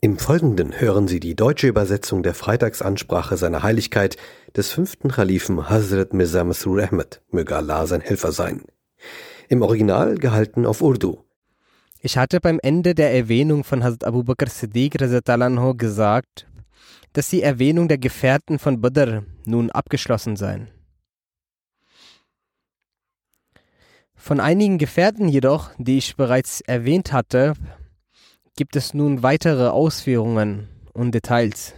Im Folgenden hören Sie die deutsche Übersetzung der Freitagsansprache seiner Heiligkeit des fünften Khalifen Hazrat Mirza Masroor Ahmad, möge Allah sein Helfer sein. Im Original gehalten auf Urdu. Ich hatte beim Ende der Erwähnung von Hazrat Abu Bakr Siddiq gesagt, dass die Erwähnung der Gefährten von Badr nun abgeschlossen sei. Von einigen Gefährten jedoch, die ich bereits erwähnt hatte, gibt es nun weitere Ausführungen und Details.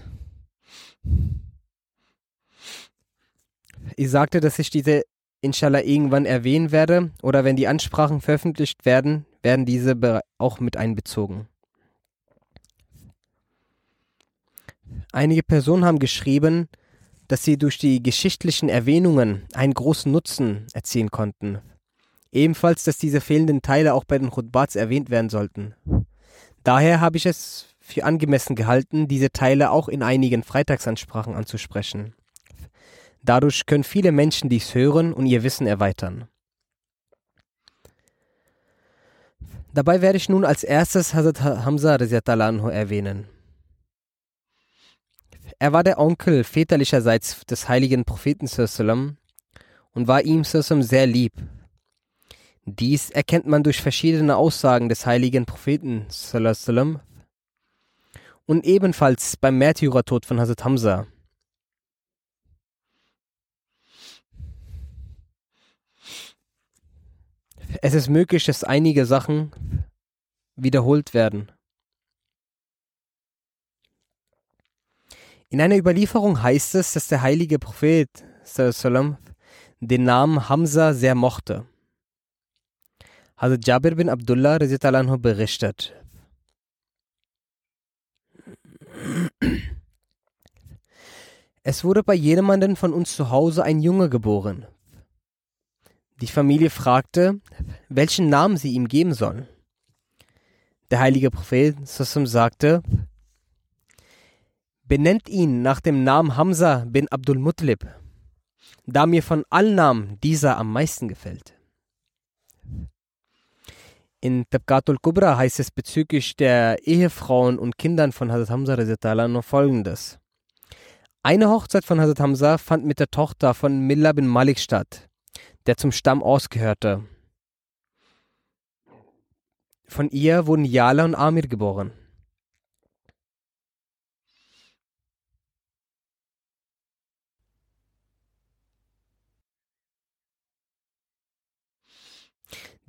Ich sagte, dass ich diese inshallah irgendwann erwähnen werde oder wenn die Ansprachen veröffentlicht werden, werden diese auch mit einbezogen. Einige Personen haben geschrieben, dass sie durch die geschichtlichen Erwähnungen einen großen Nutzen erzielen konnten. Ebenfalls, dass diese fehlenden Teile auch bei den Khutbats erwähnt werden sollten. Daher habe ich es für angemessen gehalten, diese Teile auch in einigen Freitagsansprachen anzusprechen. Dadurch können viele Menschen dies hören und ihr Wissen erweitern. Dabei werde ich nun als erstes Hazrat Hamza erwähnen. Er war der Onkel väterlicherseits des heiligen Propheten und war ihm sehr lieb. Dies erkennt man durch verschiedene Aussagen des heiligen Propheten und ebenfalls beim Märtyrertod von Hazrat Hamza. Es ist möglich, dass einige Sachen wiederholt werden. In einer Überlieferung heißt es, dass der heilige Prophet den Namen Hamza sehr mochte. Hazrat Jabir bin Abdullah anhu berichtet. Es wurde bei jemandem von uns zu Hause ein Junge geboren. Die Familie fragte, welchen Namen sie ihm geben sollen. Der heilige Prophet Sassam sagte, benennt ihn nach dem Namen Hamza bin Abdul Mutlib, da mir von allen Namen dieser am meisten gefällt. In Tabqatul Kubra heißt es bezüglich der Ehefrauen und Kindern von Hazrat Hamza noch folgendes. Eine Hochzeit von Hazrat Hamza fand mit der Tochter von Milla bin Malik statt, der zum Stamm ausgehörte. Von ihr wurden Yala und Amir geboren.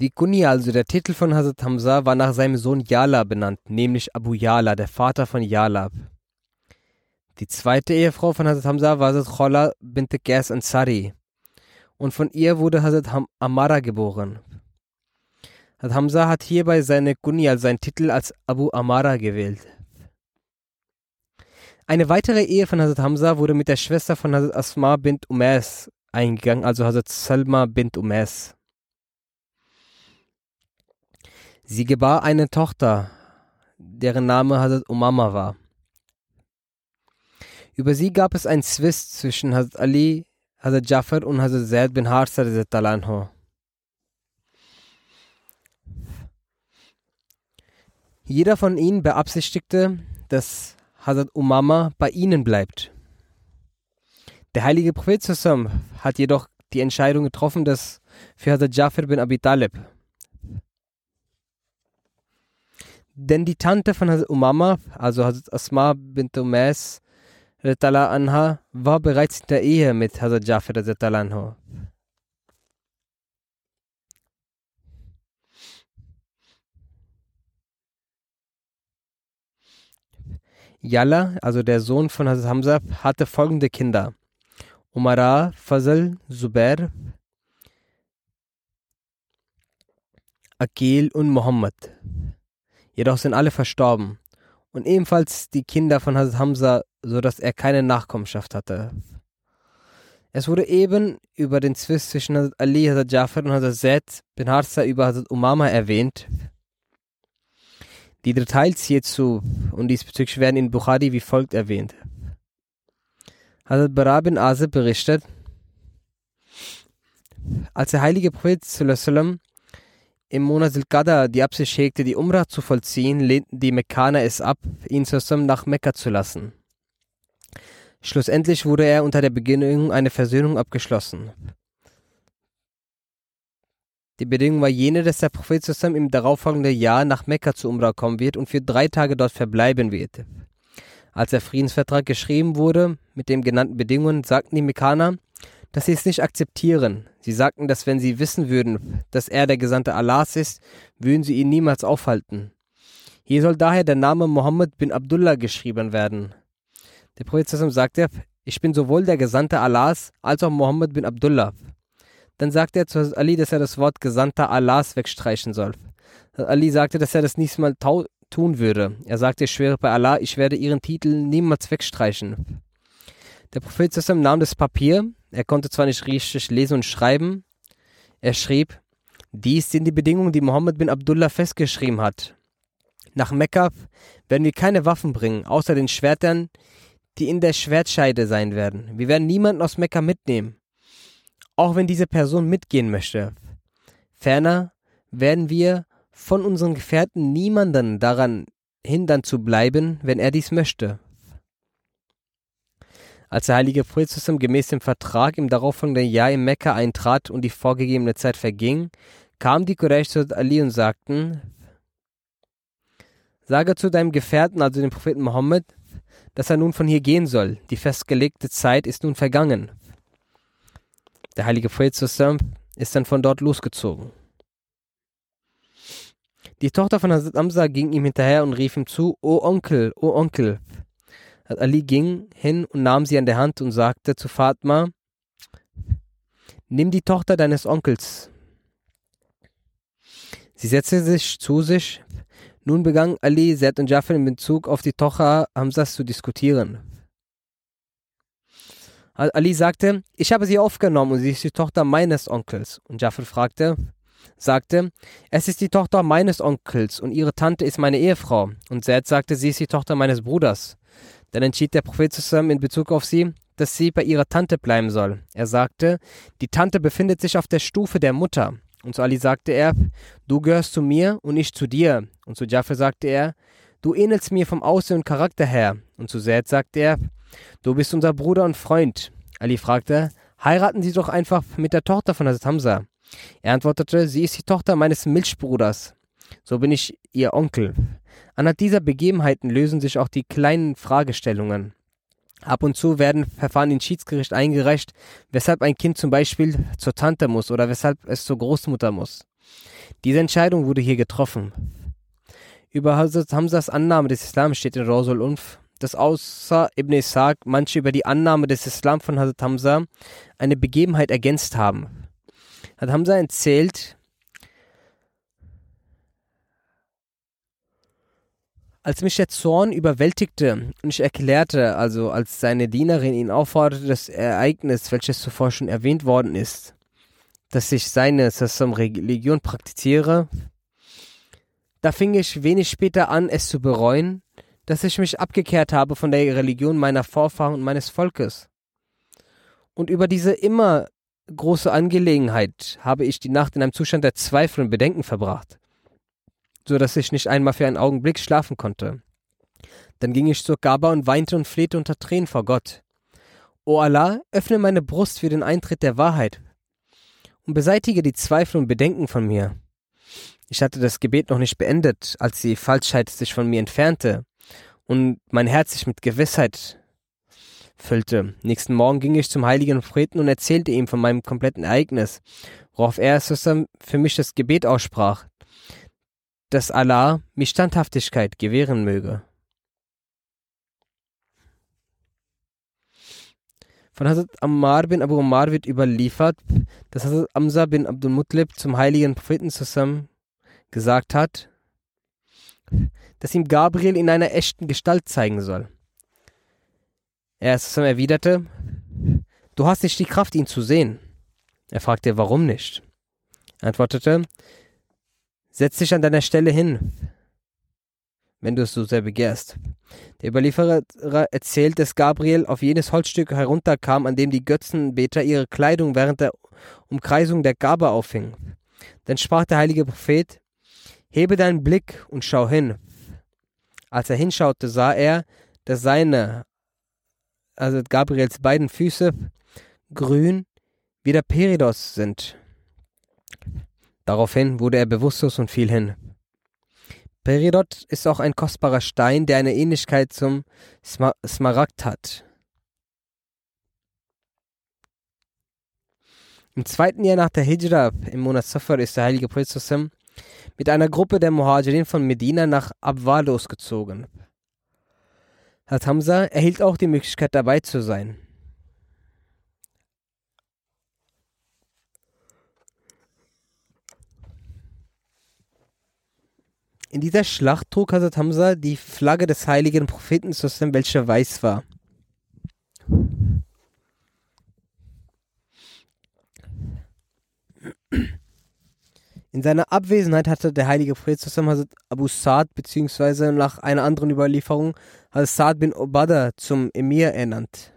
Die Kunya, also der Titel von Hazrat Hamza, war nach seinem Sohn Yala benannt, nämlich Abu Yala, der Vater von Yalab. Die zweite Ehefrau von Hazrat Hamza war Hazrat Khola bint Qais Ansari und von ihr wurde Hazrat Ham Amara geboren. Hazrat Hamza hat hierbei seine Kunya, seinen Titel als Abu Amara gewählt. Eine weitere Ehe von Hazrat Hamza wurde mit der Schwester von Hazrat Asma bint Umais eingegangen, also Hazrat Salma bint Umais. Sie gebar eine Tochter, deren Name Hazrat Umama war. Über sie gab es einen Zwist zwischen Hazrat Ali, Hazrat Jafar und Hazrat Zaid bin Harsa Jeder von ihnen beabsichtigte, dass Hazrat Umama bei ihnen bleibt. Der heilige Prophet hat jedoch die Entscheidung getroffen, dass für Hazrat Jafar bin Abi Talib Denn die Tante von Hazrat Umama, also Hazrat Asma bint Umais, anha, war bereits in der Ehe mit Hazrat Jafar anhu. Yalla, also der Sohn von Hazrat Hamza, hatte folgende Kinder. Umara, Fazl, Zubair, Akil und Muhammad. Jedoch sind alle verstorben und ebenfalls die Kinder von Hazrat Hamza, so dass er keine Nachkommenschaft hatte. Es wurde eben über den Zwist zwischen Hazrat Ali, Hazrat Jafar und Hazrat Zaid bin Harza über Hazrat Umama erwähnt. Die Details hierzu und diesbezüglich werden in Bukhari wie folgt erwähnt. Hazrat Bara bin Azib berichtet, als der heilige Prophet im Monat Silqada die Absicht hegte, die Umrah zu vollziehen, lehnten die Mekkaner es ab, ihn zusammen nach Mekka zu lassen. Schlussendlich wurde er unter der Bedingung eine Versöhnung abgeschlossen. Die Bedingung war jene, dass der Prophet zusammen im darauffolgenden Jahr nach Mekka zu Umrah kommen wird und für drei Tage dort verbleiben wird. Als der Friedensvertrag geschrieben wurde, mit den genannten Bedingungen, sagten die Mekkaner, dass sie es nicht akzeptieren. Sie sagten, dass wenn sie wissen würden, dass er der Gesandte Allahs ist, würden sie ihn niemals aufhalten. Hier soll daher der Name Mohammed bin Abdullah geschrieben werden. Der Prophet sagte, ich bin sowohl der Gesandte Allahs als auch Mohammed bin Abdullah. Dann sagte er zu Ali, dass er das Wort Gesandter Allahs wegstreichen soll. Ali sagte, dass er das nicht mal tun würde. Er sagte, ich schwöre bei Allah, ich werde ihren Titel niemals wegstreichen. Der Prophet nahm das Papier, er konnte zwar nicht richtig lesen und schreiben, er schrieb, dies sind die Bedingungen, die Mohammed bin Abdullah festgeschrieben hat. Nach Mekka werden wir keine Waffen bringen, außer den Schwertern, die in der Schwertscheide sein werden. Wir werden niemanden aus Mekka mitnehmen, auch wenn diese Person mitgehen möchte. Ferner werden wir von unseren Gefährten niemanden daran hindern zu bleiben, wenn er dies möchte. Als der heilige Prophet gemäß dem Vertrag im darauffolgenden Jahr in Mekka eintrat und die vorgegebene Zeit verging, kamen die Quraysh zu Ali und sagten, Sage zu deinem Gefährten, also dem Propheten Mohammed, dass er nun von hier gehen soll. Die festgelegte Zeit ist nun vergangen. Der heilige Prophet ist dann von dort losgezogen. Die Tochter von Hazrat Amsa ging ihm hinterher und rief ihm zu, O Onkel, O Onkel, Ali ging hin und nahm sie an der Hand und sagte zu Fatma, Nimm die Tochter deines Onkels. Sie setzte sich zu sich. Nun begann Ali, Zed und Jafar in Bezug auf die Tochter Hamzas zu diskutieren. Ali sagte, ich habe sie aufgenommen und sie ist die Tochter meines Onkels. Und Jafar fragte, sagte, es ist die Tochter meines Onkels und ihre Tante ist meine Ehefrau. Und Zed sagte, sie ist die Tochter meines Bruders. Dann entschied der Prophet zusammen in Bezug auf sie, dass sie bei ihrer Tante bleiben soll. Er sagte, die Tante befindet sich auf der Stufe der Mutter. Und zu Ali sagte er, du gehörst zu mir und ich zu dir. Und zu Jafar sagte er, du ähnelst mir vom Aussehen und Charakter her. Und zu Zaid sagte er, du bist unser Bruder und Freund. Ali fragte, heiraten Sie doch einfach mit der Tochter von Hazrat Hamza. Er antwortete, sie ist die Tochter meines Milchbruders. So bin ich ihr Onkel. Anhand dieser Begebenheiten lösen sich auch die kleinen Fragestellungen. Ab und zu werden Verfahren ins Schiedsgericht eingereicht, weshalb ein Kind zum Beispiel zur Tante muss oder weshalb es zur Großmutter muss. Diese Entscheidung wurde hier getroffen. Über Hazrat Hamzas Annahme des Islam steht in Rawsul Unf, dass außer Ibn Ishaq manche über die Annahme des Islam von Hazrat Hamza eine Begebenheit ergänzt haben. Hazrat Hamza erzählt, Als mich der Zorn überwältigte und ich erklärte, also als seine Dienerin ihn aufforderte, das Ereignis, welches zuvor schon erwähnt worden ist, dass ich seine Sassam Religion praktiziere, da fing ich wenig später an, es zu bereuen, dass ich mich abgekehrt habe von der Religion meiner Vorfahren und meines Volkes. Und über diese immer große Angelegenheit habe ich die Nacht in einem Zustand der Zweifel und Bedenken verbracht so dass ich nicht einmal für einen Augenblick schlafen konnte. Dann ging ich zur Gaba und weinte und flehte unter Tränen vor Gott. O Allah, öffne meine Brust für den Eintritt der Wahrheit und beseitige die Zweifel und Bedenken von mir. Ich hatte das Gebet noch nicht beendet, als die Falschheit sich von mir entfernte und mein Herz sich mit Gewissheit füllte. Nächsten Morgen ging ich zum heiligen Propheten und erzählte ihm von meinem kompletten Ereignis, worauf er für mich das Gebet aussprach, dass Allah mir Standhaftigkeit gewähren möge. Von Hazrat Ammar bin Abu Ammar wird überliefert, dass Hazrat Amza bin Abdul Mutlib zum heiligen Propheten zusammen gesagt hat, dass ihm Gabriel in einer echten Gestalt zeigen soll. Er zusammen erwiderte, du hast nicht die Kraft, ihn zu sehen. Er fragte, warum nicht? Er antwortete, Setz dich an deiner Stelle hin, wenn du es so sehr begehrst. Der Überlieferer erzählt, dass Gabriel auf jenes Holzstück herunterkam, an dem die Götzenbeter ihre Kleidung während der Umkreisung der Gabe auffingen. Dann sprach der heilige Prophet, hebe deinen Blick und schau hin. Als er hinschaute, sah er, dass seine, also Gabriels beiden Füße, grün wie der Peridos sind. Daraufhin wurde er bewusstlos und fiel hin. Peridot ist auch ein kostbarer Stein, der eine Ähnlichkeit zum Sma Smaragd hat. Im zweiten Jahr nach der Hijra, im Monat Safar, ist der heilige Prophet mit einer Gruppe der Muhajirin von Medina nach Abwa losgezogen. Hat Hamza erhielt auch die Möglichkeit dabei zu sein. In dieser Schlacht trug Hazrat Hamza die Flagge des heiligen Propheten welche weiß war. In seiner Abwesenheit hatte der heilige Prophet Hazrat Abu Sa'd beziehungsweise nach einer anderen Überlieferung Hazrat Sa'd bin Obada zum Emir ernannt.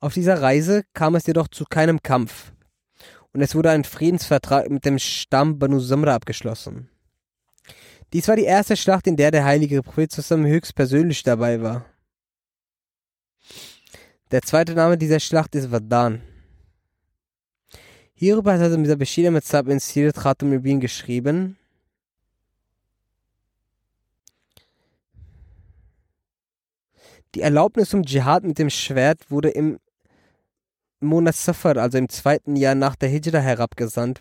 Auf dieser Reise kam es jedoch zu keinem Kampf und es wurde ein Friedensvertrag mit dem Stamm Banu Samra abgeschlossen. Dies war die erste Schlacht, in der der heilige Prophet zusammen höchstpersönlich dabei war. Der zweite Name dieser Schlacht ist Wadan. Hierüber hat also Mr. Bashir Metzab in Sirat Khatum Rubin geschrieben, Die Erlaubnis zum Dschihad mit dem Schwert wurde im Monat Safar, also im zweiten Jahr nach der Hijra, herabgesandt,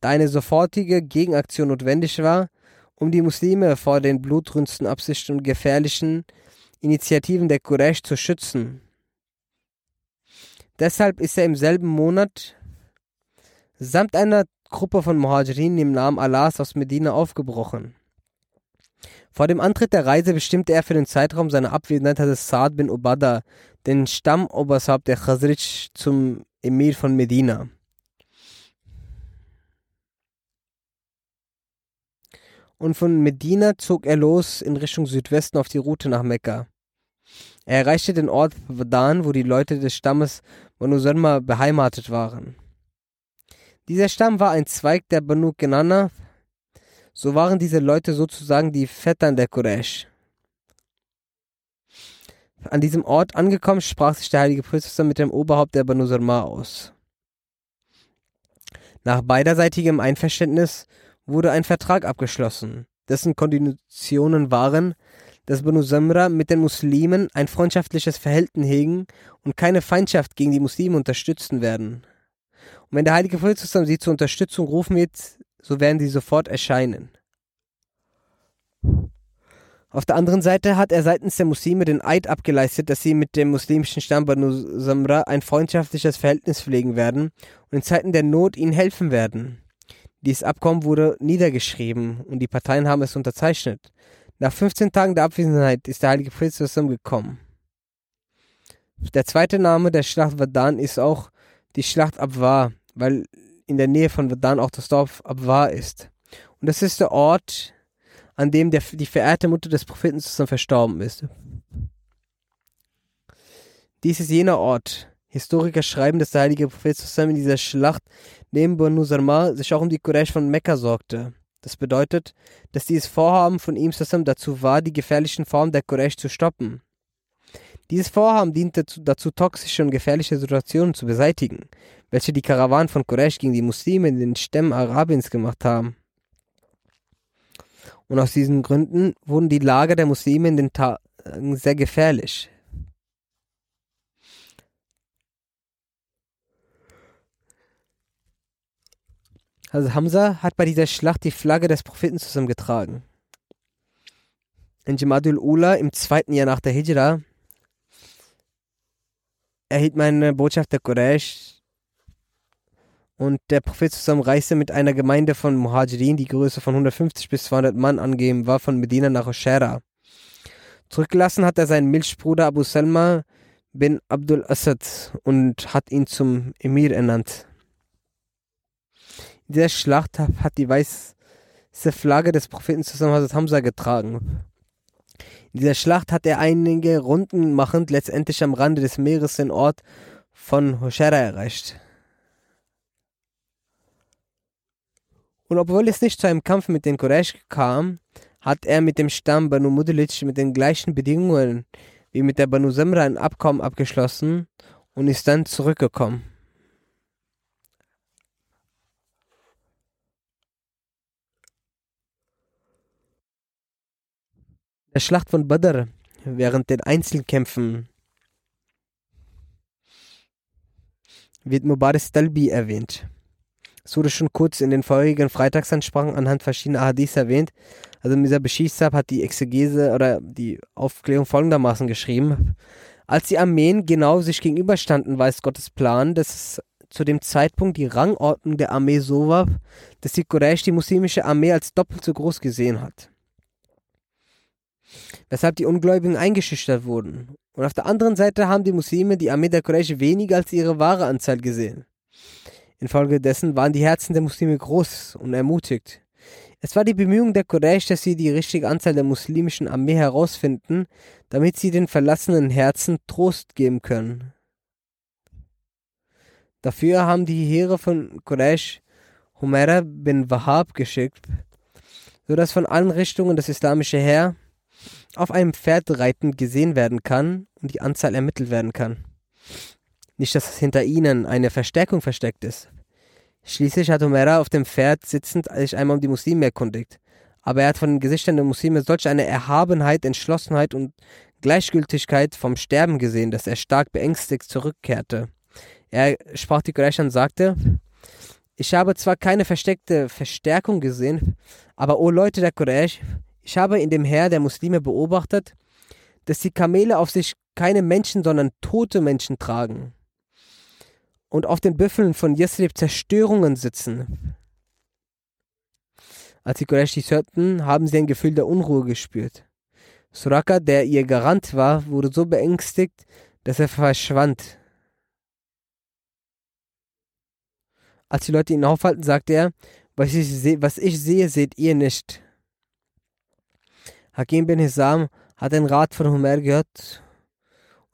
da eine sofortige Gegenaktion notwendig war, um die Muslime vor den blutrünstigsten Absichten und gefährlichen Initiativen der Quraysh zu schützen. Deshalb ist er im selben Monat samt einer Gruppe von Muhajirin im Namen Allahs aus Medina aufgebrochen. Vor dem Antritt der Reise bestimmte er für den Zeitraum seiner Abwesenheit Saad bin Ubada, den Stammoberhaupt der Khazraj, zum Emir von Medina. Und von Medina zog er los in Richtung Südwesten auf die Route nach Mekka. Er erreichte den Ort Wadan, wo die Leute des Stammes Banu Salma beheimatet waren. Dieser Stamm war ein Zweig der Banu Kenana, so waren diese Leute sozusagen die Vettern der Quraysh. An diesem Ort angekommen, sprach sich der heilige Priester mit dem Oberhaupt der Banu Salma aus. Nach beiderseitigem Einverständnis wurde ein Vertrag abgeschlossen, dessen Konditionen waren, dass Banu Samra mit den Muslimen ein freundschaftliches Verhältnis hegen und keine Feindschaft gegen die Muslime unterstützen werden. Und wenn der heilige Prophet sie zur Unterstützung rufen wird, so werden sie sofort erscheinen. Auf der anderen Seite hat er seitens der Muslime den Eid abgeleistet, dass sie mit dem muslimischen Stamm Banu Samra ein freundschaftliches Verhältnis pflegen werden und in Zeiten der Not ihnen helfen werden. Dieses Abkommen wurde niedergeschrieben und die Parteien haben es unterzeichnet. Nach 15 Tagen der Abwesenheit ist der heilige Prophet gekommen. Der zweite Name der Schlacht Wadan ist auch die Schlacht Abwa, weil in der Nähe von Wadan auch das Dorf Abwa ist. Und das ist der Ort, an dem der, die verehrte Mutter des Propheten zusammen verstorben ist. Dies ist jener Ort. Historiker schreiben, dass der heilige Prophet zusammen in dieser Schlacht neben Banu Sarma sich auch um die Quraysh von Mekka sorgte. Das bedeutet, dass dieses Vorhaben von ihm zusammen dazu war, die gefährlichen Formen der Quraysh zu stoppen. Dieses Vorhaben diente dazu, toxische und gefährliche Situationen zu beseitigen, welche die Karawanen von Quraysh gegen die Muslime in den Stämmen Arabiens gemacht haben. Und aus diesen Gründen wurden die Lager der Muslime in den Tagen sehr gefährlich. Also Hamza hat bei dieser Schlacht die Flagge des Propheten zusammengetragen. In Jamadul Ula im zweiten Jahr nach der Hijra erhielt meine Botschaft der Quraysh und der Prophet zusammen reiste mit einer Gemeinde von Muhajirin, die Größe von 150 bis 200 Mann angeben war, von Medina nach Oshera. Zurückgelassen hat er seinen Milchbruder Abu Salma bin Abdul Asad und hat ihn zum Emir ernannt. In dieser Schlacht hat die weiße Flagge des Propheten zusammen Hazrat Hamza getragen. In dieser Schlacht hat er einige Runden machend letztendlich am Rande des Meeres den Ort von Hoshera erreicht. Und obwohl es nicht zu einem Kampf mit den Quraysh kam, hat er mit dem Stamm Banu Mudlic mit den gleichen Bedingungen wie mit der Banu Samra ein Abkommen abgeschlossen und ist dann zurückgekommen. Der Schlacht von Badr während den Einzelkämpfen wird Mubarak Talbi erwähnt. Es wurde schon kurz in den vorherigen Freitagsansprachen anhand verschiedener Hadiths erwähnt. Also Misa Beshisab hat die Exegese oder die Aufklärung folgendermaßen geschrieben. Als die Armeen genau sich gegenüberstanden, es Gottes Plan, dass es zu dem Zeitpunkt die Rangordnung der Armee so war, dass die Quraysh die muslimische Armee als doppelt so groß gesehen hat. Weshalb die Ungläubigen eingeschüchtert wurden. Und auf der anderen Seite haben die Muslime die Armee der Quraysh weniger als ihre wahre Anzahl gesehen. Infolgedessen waren die Herzen der Muslime groß und ermutigt. Es war die Bemühung der Quraysh, dass sie die richtige Anzahl der muslimischen Armee herausfinden, damit sie den verlassenen Herzen Trost geben können. Dafür haben die Heere von Quraysh Humaira bin Wahab geschickt, so dass von allen Richtungen das islamische Heer auf einem Pferd reitend gesehen werden kann und die Anzahl ermittelt werden kann. Nicht, dass hinter ihnen eine Verstärkung versteckt ist. Schließlich hat Homera auf dem Pferd sitzend sich einmal um die Muslime erkundigt. Aber er hat von den Gesichtern der Muslime solch eine Erhabenheit, Entschlossenheit und Gleichgültigkeit vom Sterben gesehen, dass er stark beängstigt zurückkehrte. Er sprach die Quraysh und sagte, ich habe zwar keine versteckte Verstärkung gesehen, aber o Leute der Quraysh, ich habe in dem Heer der Muslime beobachtet, dass die Kamele auf sich keine Menschen, sondern tote Menschen tragen und auf den Büffeln von Yesrib Zerstörungen sitzen. Als die Qurayshis hörten, haben sie ein Gefühl der Unruhe gespürt. Suraka, der ihr Garant war, wurde so beängstigt, dass er verschwand. Als die Leute ihn aufhalten, sagte er, was ich, seh, was ich sehe, seht ihr nicht. Hakim bin Hizam hat den Rat von Homer gehört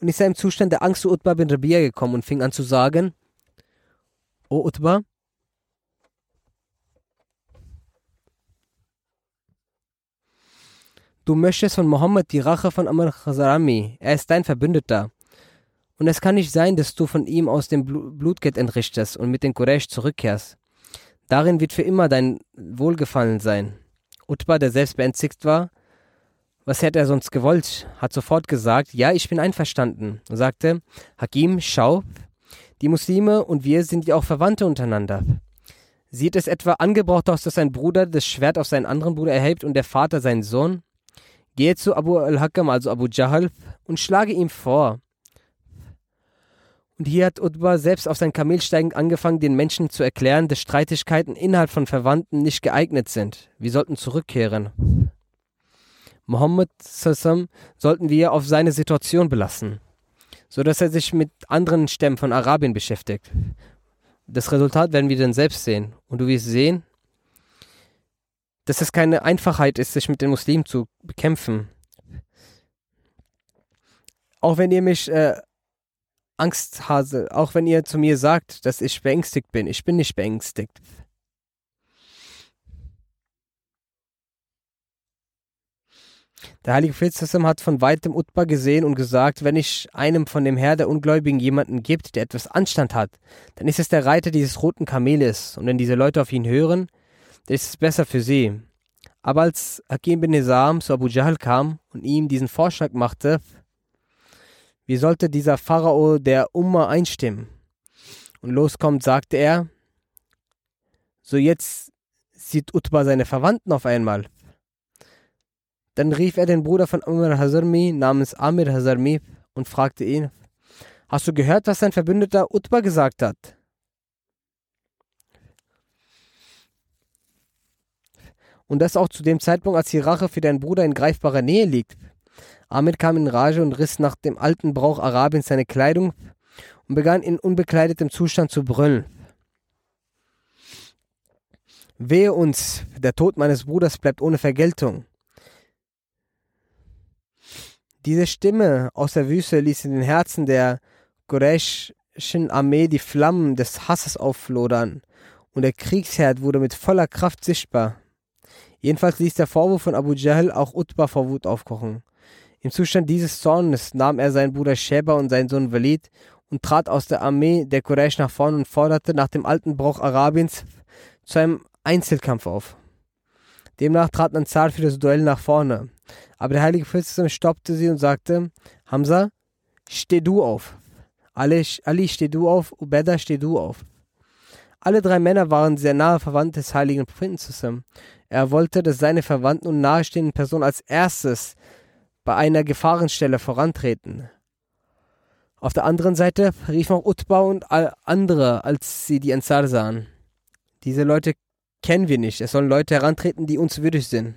und ist im Zustand der Angst zu Utbah bin Rabia gekommen und fing an zu sagen, O Utbah, du möchtest von Mohammed die Rache von Amr Khazarami, er ist dein Verbündeter. Und es kann nicht sein, dass du von ihm aus dem Blutgeld entrichtest und mit den Quraysh zurückkehrst. Darin wird für immer dein Wohlgefallen sein. Utbah, der selbst beängstigt war, was hätte er sonst gewollt? Hat sofort gesagt, ja, ich bin einverstanden. Und sagte, Hakim, schau, die Muslime und wir sind ja auch Verwandte untereinander. Sieht es etwa angebracht aus, dass ein Bruder das Schwert auf seinen anderen Bruder erhebt und der Vater seinen Sohn? Gehe zu Abu al-Hakam, also Abu Jahl, und schlage ihm vor. Und hier hat Utbah selbst auf sein Kamel steigend angefangen, den Menschen zu erklären, dass Streitigkeiten innerhalb von Verwandten nicht geeignet sind. Wir sollten zurückkehren. Mohammed sollten wir auf seine Situation belassen, so dass er sich mit anderen Stämmen von Arabien beschäftigt. Das Resultat werden wir dann selbst sehen. Und du wirst sehen, dass es keine Einfachheit ist, sich mit den Muslimen zu bekämpfen. Auch wenn ihr mich äh, Angsthase, auch wenn ihr zu mir sagt, dass ich beängstigt bin, ich bin nicht beängstigt. Der heilige Prophet hat von weitem Utbah gesehen und gesagt, wenn ich einem von dem Herr der Ungläubigen jemanden gibt, der etwas Anstand hat, dann ist es der Reiter dieses roten Kameles. Und wenn diese Leute auf ihn hören, dann ist es besser für sie. Aber als Hakim bin Nizam zu Abu Jahl kam und ihm diesen Vorschlag machte, wie sollte dieser Pharao der Umma einstimmen? Und loskommt, sagte er, so jetzt sieht Utbah seine Verwandten auf einmal. Dann rief er den Bruder von Umar Hazarmi namens Amir Hazarmi und fragte ihn, Hast du gehört, was dein Verbündeter Utbah gesagt hat? Und das auch zu dem Zeitpunkt, als die Rache für deinen Bruder in greifbarer Nähe liegt. Amir kam in Rage und riss nach dem alten Brauch Arabiens seine Kleidung und begann in unbekleidetem Zustand zu brüllen. Wehe uns, der Tod meines Bruders bleibt ohne Vergeltung. Diese Stimme aus der Wüste ließ in den Herzen der Quraysh kureischischen Armee die Flammen des Hasses aufflodern und der Kriegsherd wurde mit voller Kraft sichtbar. Jedenfalls ließ der Vorwurf von Abu Jahl auch Utbah vor Wut aufkochen. Im Zustand dieses Zornes nahm er seinen Bruder Sheba und seinen Sohn Walid und trat aus der Armee der Quraysh nach vorn und forderte nach dem alten Brauch Arabiens zu einem Einzelkampf auf. Demnach trat Ansar für das Duell nach vorne. Aber der heilige Prophet stoppte sie und sagte, Hamza, steh du auf. Ali, Ali, steh du auf. Ubeda, steh du auf. Alle drei Männer waren sehr nahe Verwandte des heiligen Propheten zusammen. Er wollte, dass seine Verwandten und nahestehenden Personen als erstes bei einer Gefahrenstelle vorantreten. Auf der anderen Seite riefen auch Utbah und andere, als sie die Ansar sahen. Diese Leute kennen wir nicht. Es sollen Leute herantreten, die uns würdig sind.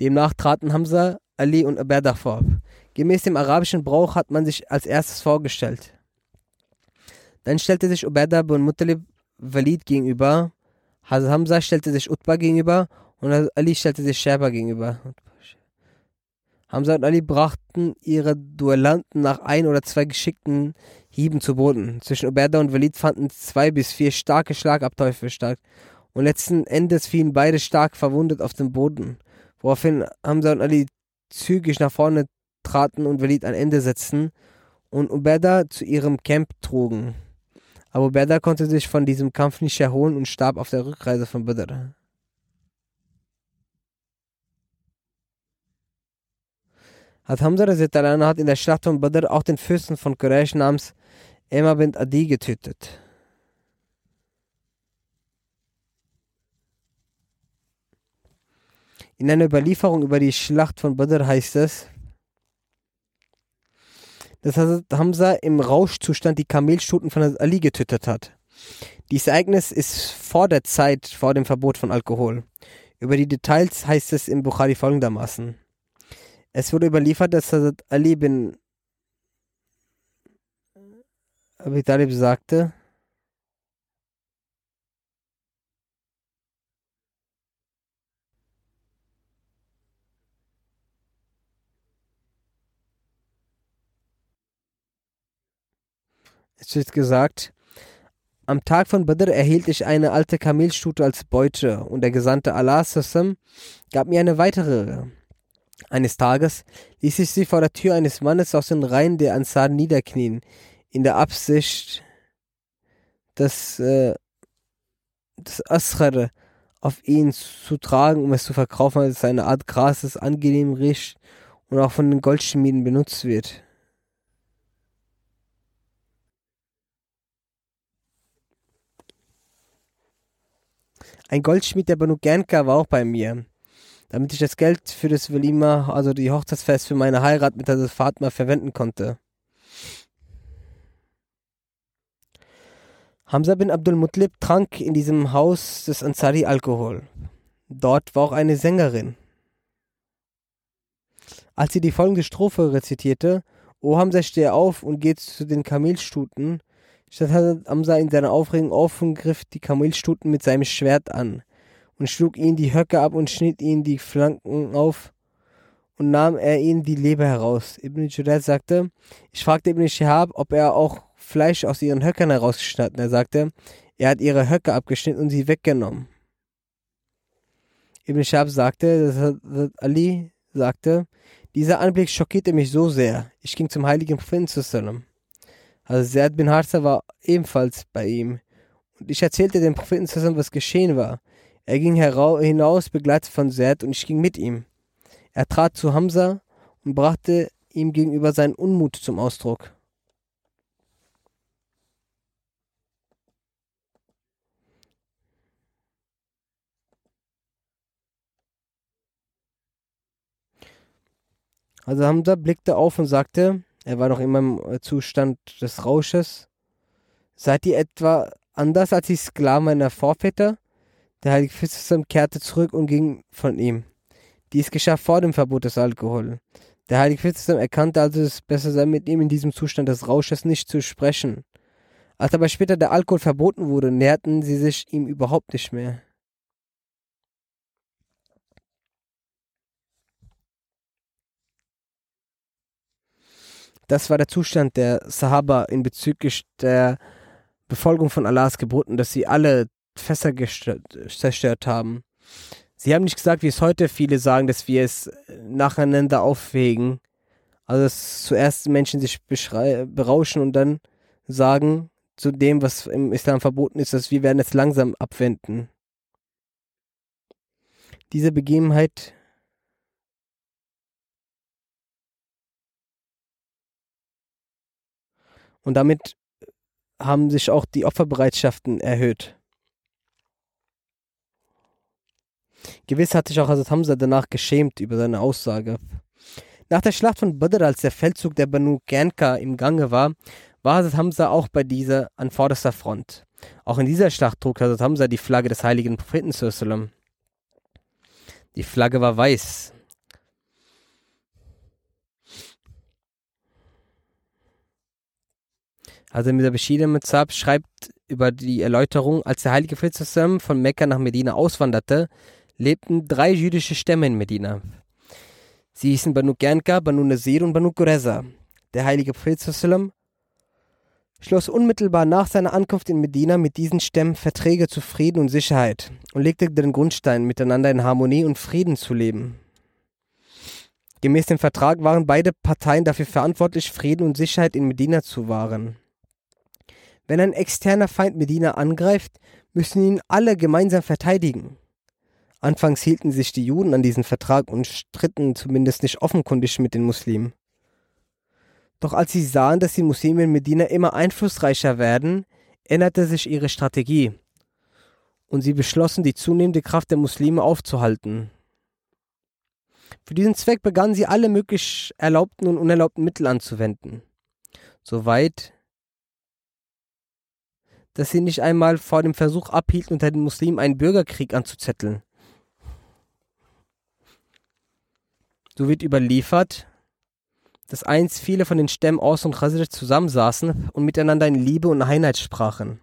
Demnach traten Hamza, Ali und Aberda vor. Gemäß dem arabischen Brauch hat man sich als erstes vorgestellt. Dann stellte sich Ubaida bin Muttalib Walid gegenüber, Hazrat Hamza stellte sich Utbah gegenüber und Ali stellte sich Sheba gegenüber. Hamza und Ali brachten ihre Duellanten nach ein oder zwei geschickten Hieben zu Boden. Zwischen Ubaida und Walid fanden zwei bis vier starke Schlagabteufel statt und letzten Endes fielen beide stark verwundet auf den Boden, woraufhin Hamza und Ali zügig nach vorne traten und Walid ein Ende setzten und Ubeda zu ihrem Camp trugen. Aber Ubeda konnte sich von diesem Kampf nicht erholen und starb auf der Rückreise von Badr. Hat Hamza hat in der Schlacht von Badr auch den Fürsten von Quraysh namens Emma bint Adi getötet. In einer Überlieferung über die Schlacht von Badr heißt es, dass Hamza im Rauschzustand die Kamelstuten von Ali getötet hat. Dieses Ereignis ist vor der Zeit vor dem Verbot von Alkohol. Über die Details heißt es im Bukhari folgendermaßen. Es wurde überliefert, dass Hazrat Ali bin Abi Talib sagte, Es wird gesagt, am Tag von Badr erhielt ich eine alte Kamelstute als Beute und der Gesandte Allah gab mir eine weitere. Eines Tages ließ ich sie vor der Tür eines Mannes aus den Reihen der Ansar niederknien, in der Absicht, das, äh, das Asrar auf ihn zu tragen, um es zu verkaufen, als eine Art Gras, das angenehm riecht und auch von den Goldschmieden benutzt wird. Ein Goldschmied der Banu Gernka war auch bei mir, damit ich das Geld für das Velima, also die Hochzeitsfest für meine Heirat mit der Fatma verwenden konnte. Hamza bin Abdul Mutlib trank in diesem Haus des Ansari Alkohol. Dort war auch eine Sängerin. Als sie die folgende Strophe rezitierte, O Hamza, steh auf und geh zu den Kamelstuten, Statt hat Amsa in seiner Aufregung auf und griff die Kamelstuten mit seinem Schwert an und schlug ihnen die Höcke ab und schnitt ihnen die Flanken auf und nahm er ihnen die Leber heraus. Ibn Judayd sagte, ich fragte Ibn Shihab, ob er auch Fleisch aus ihren Höckern herausgeschnitten. Er sagte, er hat ihre Höcke abgeschnitten und sie weggenommen. Ibn Shihab sagte, dass Ali sagte, dieser Anblick schockierte mich so sehr. Ich ging zum heiligen Propheten zusammen. Also Zed bin Harza war ebenfalls bei ihm. Und ich erzählte dem Propheten zusammen, was geschehen war. Er ging hinaus, begleitet von Zed, und ich ging mit ihm. Er trat zu Hamza und brachte ihm gegenüber seinen Unmut zum Ausdruck. Also Hamza blickte auf und sagte, er war noch immer im äh, Zustand des Rausches. Seid ihr etwa anders als die Sklaven meiner Vorväter? Der heilige Fischer kehrte zurück und ging von ihm. Dies geschah vor dem Verbot des Alkohol. Der heilige Fischer erkannte also, dass es besser sei, mit ihm in diesem Zustand des Rausches nicht zu sprechen. Als aber später der Alkohol verboten wurde, näherten sie sich ihm überhaupt nicht mehr. Das war der Zustand der Sahaba in bezüglich der Befolgung von Allahs Geboten, dass sie alle Fässer zerstört haben. Sie haben nicht gesagt, wie es heute viele sagen, dass wir es nacheinander aufwägen. Also dass zuerst Menschen sich berauschen und dann sagen zu dem, was im Islam verboten ist, dass wir werden es langsam abwenden. Diese Begebenheit und damit haben sich auch die Opferbereitschaften erhöht. Gewiss hat sich auch Hazrat Hamza danach geschämt über seine Aussage. Nach der Schlacht von Badr, als der Feldzug der Banu Gernka im Gange war, war Hazrat Hamza auch bei dieser an vorderster Front. Auch in dieser Schlacht trug Hazrat Hamza die Flagge des heiligen Propheten. Die Flagge war weiß. Also mit der Bashir Mitzab schreibt über die Erläuterung, als der heilige Prophet von Mekka nach Medina auswanderte, lebten drei jüdische Stämme in Medina. Sie hießen Banu Gernka, Banu Nazir und Banu Qureza. Der heilige Prophet schloss unmittelbar nach seiner Ankunft in Medina mit diesen Stämmen Verträge zu Frieden und Sicherheit und legte den Grundstein, miteinander in Harmonie und Frieden zu leben. Gemäß dem Vertrag waren beide Parteien dafür verantwortlich, Frieden und Sicherheit in Medina zu wahren. Wenn ein externer Feind Medina angreift, müssen ihn alle gemeinsam verteidigen. Anfangs hielten sich die Juden an diesen Vertrag und stritten zumindest nicht offenkundig mit den Muslimen. Doch als sie sahen, dass die Muslime in Medina immer einflussreicher werden, änderte sich ihre Strategie und sie beschlossen, die zunehmende Kraft der Muslime aufzuhalten. Für diesen Zweck begannen sie alle möglich erlaubten und unerlaubten Mittel anzuwenden. Soweit, dass sie nicht einmal vor dem Versuch abhielten, unter den Muslimen einen Bürgerkrieg anzuzetteln. So wird überliefert, dass einst viele von den Stämmen Aus und Khazraj zusammensaßen und miteinander in Liebe und Einheit sprachen.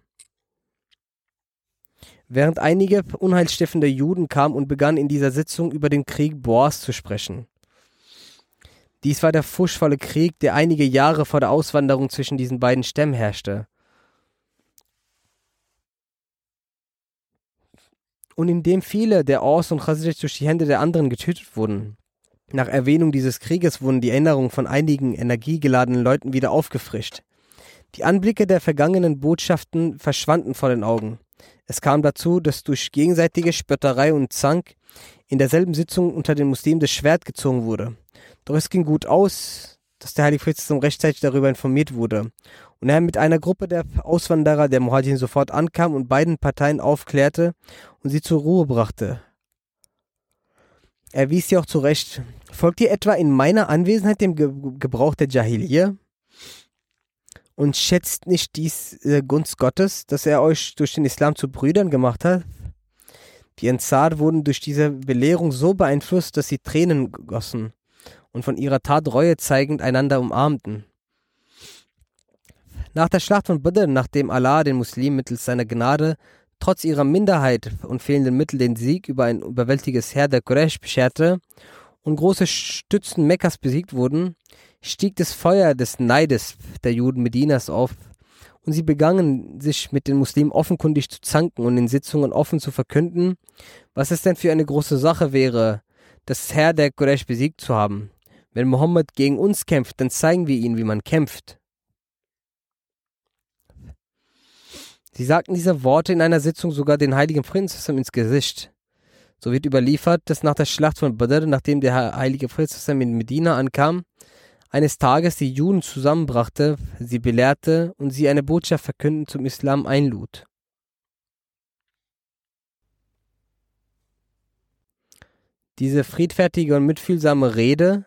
Während einige unheilstiftende Juden kamen und begannen in dieser Sitzung über den Krieg Boas zu sprechen. Dies war der furchtvolle Krieg, der einige Jahre vor der Auswanderung zwischen diesen beiden Stämmen herrschte. Und in dem viele der Aus und Khazraj durch die Hände der anderen getötet wurden. Nach Erwähnung dieses Krieges wurden die Erinnerungen von einigen energiegeladenen Leuten wieder aufgefrischt. Die Anblicke der vergangenen Botschaften verschwanden vor den Augen. Es kam dazu, dass durch gegenseitige Spötterei und Zank in derselben Sitzung unter den Muslimen das Schwert gezogen wurde. Doch es ging gut aus, dass der Heilige Fritz rechtzeitig darüber informiert wurde und er mit einer Gruppe der Auswanderer der Muhajirin sofort ankam und beiden Parteien aufklärte und sie zur Ruhe brachte. Er wies sie auch zurecht. Folgt ihr etwa in meiner Anwesenheit dem Ge Gebrauch der Jahiliyyah? Und schätzt nicht dies äh, Gunst Gottes, dass er euch durch den Islam zu Brüdern gemacht hat? Die Ansar wurden durch diese Belehrung so beeinflusst, dass sie Tränen gossen und von ihrer Tat Reue zeigend einander umarmten. Nach der Schlacht von Badr, nachdem Allah den Muslimen mittels seiner Gnade trotz ihrer Minderheit und fehlenden Mittel den Sieg über ein überwältiges Heer der Quraysh bescherte und große Stützen Mekkas besiegt wurden, stieg das Feuer des Neides der Juden Medinas auf und sie begannen, sich mit den Muslimen offenkundig zu zanken und in Sitzungen offen zu verkünden, was es denn für eine große Sache wäre, das Herr der Quraysh besiegt zu haben. Wenn Mohammed gegen uns kämpft, dann zeigen wir ihnen, wie man kämpft. Sie sagten diese Worte in einer Sitzung sogar den heiligen Frieden ins Gesicht. So wird überliefert, dass nach der Schlacht von Badr, nachdem der heilige Frieden in Medina ankam, eines Tages die Juden zusammenbrachte, sie belehrte und sie eine Botschaft verkünden zum Islam einlud. Diese friedfertige und mitfühlsame Rede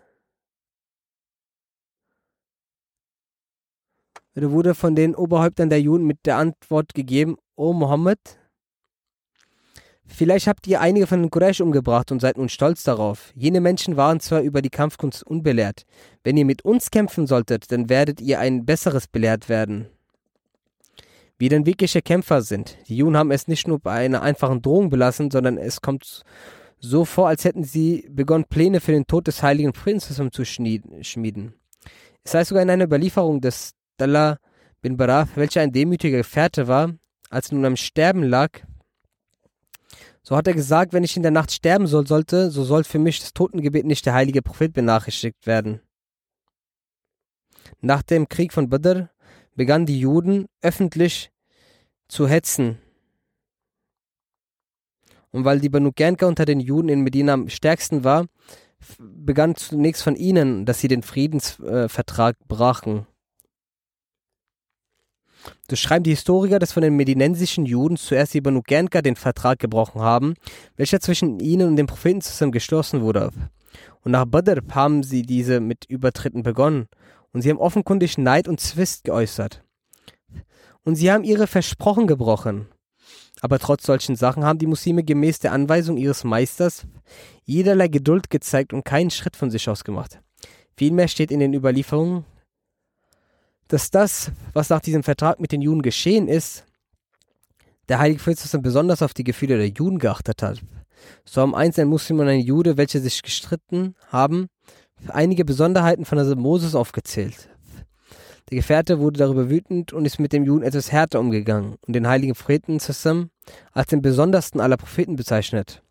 wurde von den Oberhäuptern der Juden mit der Antwort gegeben, O Mohammed, vielleicht habt ihr einige von den Quraysh umgebracht und seid nun stolz darauf. Jene Menschen waren zwar über die Kampfkunst unbelehrt. Wenn ihr mit uns kämpfen solltet, dann werdet ihr ein besseres belehrt werden. Wie denn wirkliche Kämpfer sind. Die Juden haben es nicht nur bei einer einfachen Drohung belassen, sondern es kommt so vor, als hätten sie begonnen, Pläne für den Tod des heiligen Prinzessin zu schmieden. Es sei sogar in einer Überlieferung des Dalla bin Baraf, welcher ein demütiger Gefährte war, als er nun am Sterben lag, so hat er gesagt, wenn ich in der Nacht sterben soll, sollte, so soll für mich das Totengebet nicht der heilige Prophet benachrichtigt werden. Nach dem Krieg von Badr begannen die Juden öffentlich zu hetzen. Und weil die Banu Gernka unter den Juden in Medina am stärksten war, begann zunächst von ihnen, dass sie den Friedensvertrag brachen. So schreiben die Historiker, dass von den medinensischen Juden zuerst die Banu Gernka den Vertrag gebrochen haben, welcher zwischen ihnen und dem Propheten zusammen geschlossen wurde. Und nach Badr haben sie diese mit Übertritten begonnen und sie haben offenkundig Neid und Zwist geäußert. Und sie haben ihre Versprochen gebrochen. Aber trotz solchen Sachen haben die Muslime gemäß der Anweisung ihres Meisters jederlei Geduld gezeigt und keinen Schritt von sich aus gemacht. Vielmehr steht in den Überlieferungen, dass das, was nach diesem Vertrag mit den Juden geschehen ist, der heilige Prophet besonders auf die Gefühle der Juden geachtet hat. So haben einst ein Muslim und ein Jude, welche sich gestritten haben, einige Besonderheiten von Hazrat Moses aufgezählt. Der Gefährte wurde darüber wütend und ist mit dem Juden etwas härter umgegangen und den heiligen Propheten zusammen als den besondersten aller Propheten bezeichnet.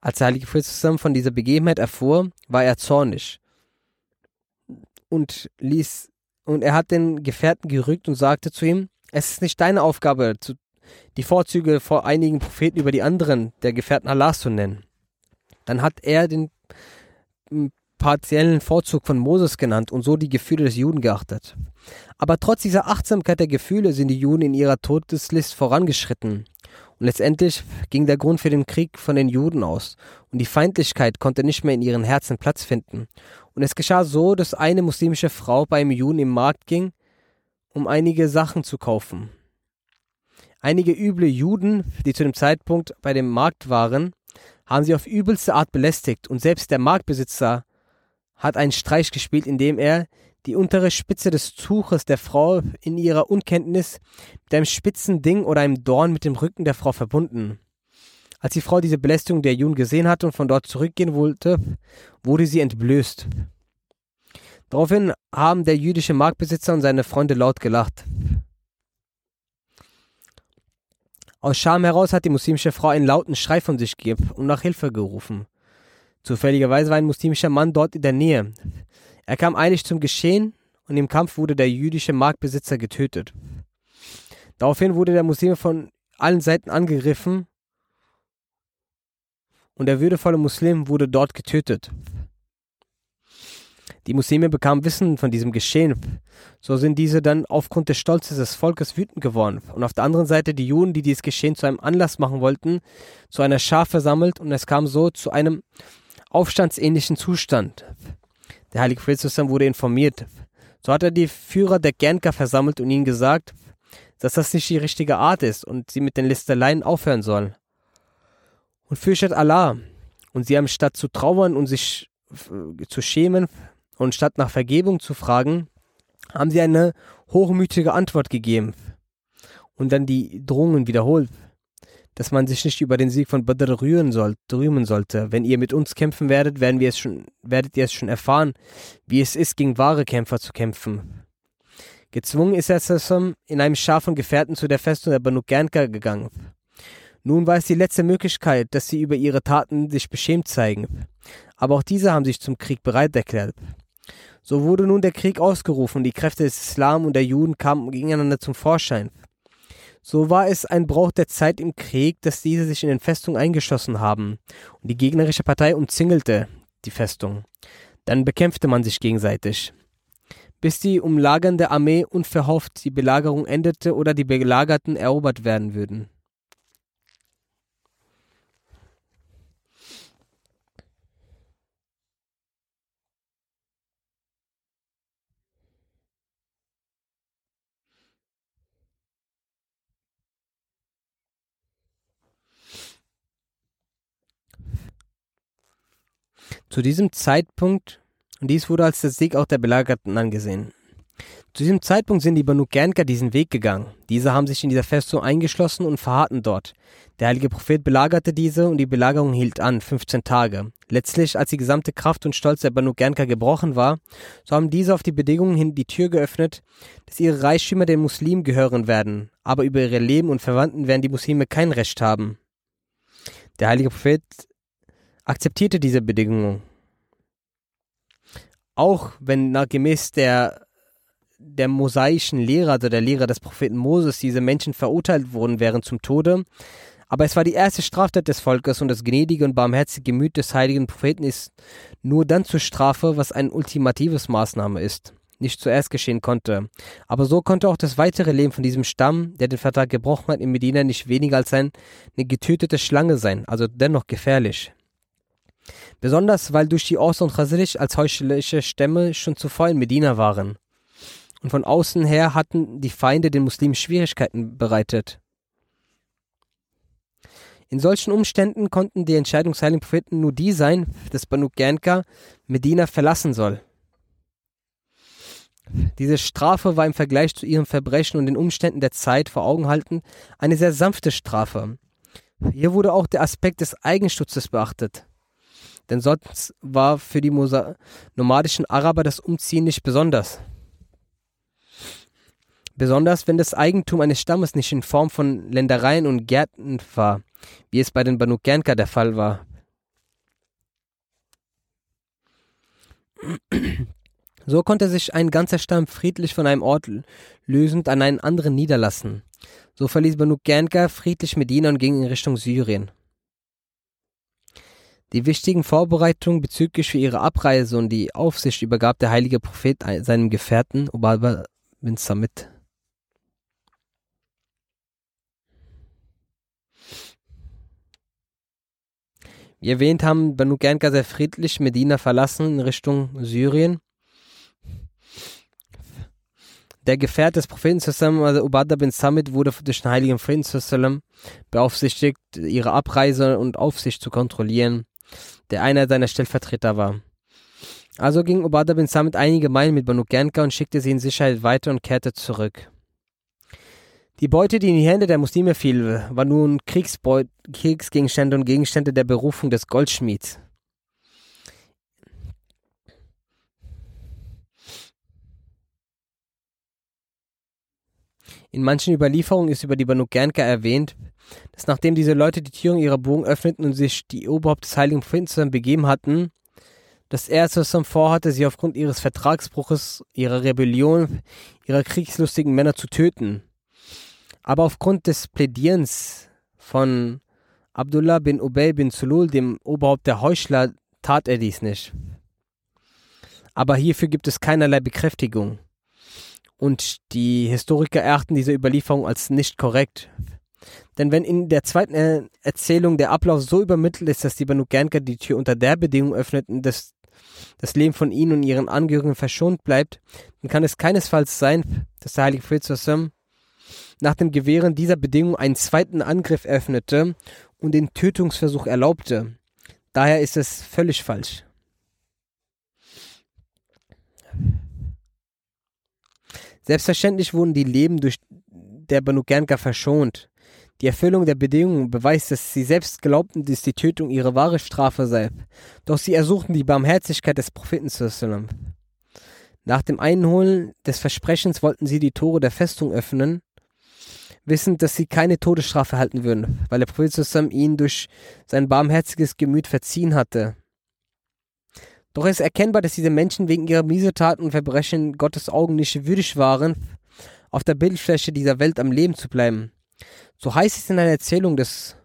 Als der heilige Prophet zusammen von dieser Begebenheit erfuhr, war er zornig und ließ und er hat den Gefährten gerügt und sagte zu ihm, es ist nicht deine Aufgabe, die Vorzüge vor einigen Propheten über die anderen der Gefährten Allahs zu nennen. Dann hat er den partiellen Vorzug von Moses genannt und so die Gefühle des Juden geachtet. Aber trotz dieser Achtsamkeit der Gefühle sind die Juden in ihrer Todeslist vorangeschritten. Und letztendlich ging der Grund für den Krieg von den Juden aus, und die Feindlichkeit konnte nicht mehr in ihren Herzen Platz finden. Und es geschah so, dass eine muslimische Frau bei einem Juden im Markt ging, um einige Sachen zu kaufen. Einige üble Juden, die zu dem Zeitpunkt bei dem Markt waren, haben sie auf übelste Art belästigt und selbst der Marktbesitzer hat einen Streich gespielt, indem er die untere Spitze des Tuches der Frau in ihrer Unkenntnis mit einem spitzen Ding oder einem Dorn mit dem Rücken der Frau verbunden. Als die Frau diese Belästigung der Juden gesehen hatte und von dort zurückgehen wollte, wurde sie entblößt. Daraufhin haben der jüdische Marktbesitzer und seine Freunde laut gelacht. Aus Scham heraus hat die muslimische Frau einen lauten Schrei von sich gegeben und nach Hilfe gerufen. Zufälligerweise war ein muslimischer Mann dort in der Nähe. Er kam eilig zum Geschehen und im Kampf wurde der jüdische Marktbesitzer getötet. Daraufhin wurde der Muslim von allen Seiten angegriffen und der würdevolle Muslim wurde dort getötet. Die Muslime bekamen Wissen von diesem Geschehen. So sind diese dann aufgrund des Stolzes des Volkes wütend geworden. Und auf der anderen Seite die Juden, die dieses Geschehen zu einem Anlass machen wollten, zu einer Schar versammelt und es kam so zu einem aufstandsähnlichen Zustand. Der heilige Prophet wurde informiert. So hat er die Führer der Gernka versammelt und ihnen gesagt, dass das nicht die richtige Art ist und sie mit den Listeleien aufhören sollen. Und fürchtet Allah. Und sie haben statt zu trauern und sich zu schämen und statt nach Vergebung zu fragen, haben sie eine hochmütige Antwort gegeben und dann die Drohungen wiederholt dass man sich nicht über den Sieg von Badr rühren soll, rühmen sollte. Wenn ihr mit uns kämpfen werdet, werden wir es schon, werdet ihr es schon erfahren, wie es ist, gegen wahre Kämpfer zu kämpfen. Gezwungen ist er Sassam in einem Schar von Gefährten zu der Festung der Banu Gernka gegangen. Nun war es die letzte Möglichkeit, dass sie über ihre Taten sich beschämt zeigen. Aber auch diese haben sich zum Krieg bereit erklärt. So wurde nun der Krieg ausgerufen, die Kräfte des Islam und der Juden kamen gegeneinander zum Vorschein. So war es ein Brauch der Zeit im Krieg, dass diese sich in den Festungen eingeschossen haben und die gegnerische Partei umzingelte die Festung. Dann bekämpfte man sich gegenseitig. Bis die umlagernde Armee unverhofft die Belagerung endete oder die Belagerten erobert werden würden. Zu diesem Zeitpunkt, und dies wurde als der Sieg auch der Belagerten angesehen. Zu diesem Zeitpunkt sind die Banu Gernka diesen Weg gegangen. Diese haben sich in dieser Festung eingeschlossen und verharrten dort. Der heilige Prophet belagerte diese und die Belagerung hielt an, 15 Tage. Letztlich, als die gesamte Kraft und Stolz der Banu Gernka gebrochen war, so haben diese auf die Bedingungen hin die Tür geöffnet, dass ihre Reichtümer den Muslimen gehören werden, aber über ihre Leben und Verwandten werden die Muslime kein Recht haben. Der heilige Prophet akzeptierte diese Bedingungen. Auch wenn nach gemäß der der mosaischen Lehre, also der Lehre des Propheten Moses, diese Menschen verurteilt worden wären zum Tode. Aber es war die erste Straftat des Volkes und das gnädige und barmherzige Gemüt des heiligen Propheten ist nur dann zur Strafe, was ein ultimatives Maßnahme ist, nicht zuerst geschehen konnte. Aber so konnte auch das weitere Leben von diesem Stamm, der den Vertrag gebrochen hat, in Medina nicht weniger als eine getötete Schlange sein, also dennoch gefährlich. Besonders weil durch die Aus und Chasrich als heuchlerische Stämme schon zuvor in Medina waren und von außen her hatten die Feinde den Muslimen Schwierigkeiten bereitet. In solchen Umständen konnten die Entscheidung des heiligen Propheten nur die sein, dass Banu Gernka Medina verlassen soll. Diese Strafe war im Vergleich zu ihrem Verbrechen und den Umständen der Zeit vor Augen halten eine sehr sanfte Strafe. Hier wurde auch der Aspekt des Eigenschutzes beachtet. Denn sonst war für die nomadischen Araber das Umziehen nicht besonders. Besonders wenn das Eigentum eines Stammes nicht in Form von Ländereien und Gärten war, wie es bei den Banu Gernka der Fall war. So konnte sich ein ganzer Stamm friedlich von einem Ort lösend an einen anderen niederlassen. So verließ Banu Gernka friedlich Medina und ging in Richtung Syrien. Die wichtigen Vorbereitungen bezüglich für ihre Abreise und die Aufsicht übergab der heilige Prophet seinem Gefährten Ubaba bin Samit. Wie erwähnt haben Banu Gernka sehr friedlich Medina verlassen in Richtung Syrien. Der Gefährt des Propheten zusammen, also Ubadah bin Samit, wurde durch den heiligen Frieden zusammen beaufsichtigt, ihre Abreise und Aufsicht zu kontrollieren, der einer seiner Stellvertreter war. Also ging Ubadah bin Samit einige Meilen mit Banu Gernka und schickte sie in Sicherheit weiter und kehrte zurück. Die Beute, die in die Hände der Muslime fiel, war nun Kriegsbeut Kriegsgegenstände und Gegenstände der Berufung des Goldschmieds. In manchen Überlieferungen ist über die Banu Gernka erwähnt, dass nachdem diese Leute die Türen ihrer Bogen öffneten und sich die Oberhaupt des heiligen Propheten zusammen begeben hatten, dass er zusammen vorhatte, sie aufgrund ihres Vertragsbruches, ihrer Rebellion, ihrer kriegslustigen Männer zu töten. Aber aufgrund des Plädierens von Abdullah bin Ubay bin Sulul, dem Oberhaupt der Heuchler, tat er dies nicht. Aber hierfür gibt es keinerlei Bekräftigung. Und die Historiker erachten diese Überlieferung als nicht korrekt. Denn wenn in der zweiten Erzählung der Ablauf so übermittelt ist, dass die Banu Gernka die Tür unter der Bedingung öffneten, dass das Leben von ihnen und ihren Angehörigen verschont bleibt, dann kann es keinesfalls sein, dass der heilige Prophet nach dem Gewähren dieser Bedingung einen zweiten Angriff öffnete und den Tötungsversuch erlaubte. Daher ist es völlig falsch. Selbstverständlich wurden die Leben durch der Banu Gernka verschont. Die Erfüllung der Bedingungen beweist, dass sie selbst glaubten, dass die Tötung ihre wahre Strafe sei. Doch sie ersuchten die Barmherzigkeit des Propheten. Nach dem Einholen des Versprechens wollten sie die Tore der Festung öffnen wissend, dass sie keine Todesstrafe halten würden, weil der Prophet zusammen ihnen durch sein barmherziges Gemüt verziehen hatte. Doch es ist erkennbar, dass diese Menschen wegen ihrer Miesetaten und Verbrechen Gottes Augen nicht würdig waren, auf der Bildfläche dieser Welt am Leben zu bleiben. So heißt es in einer Erzählung, dass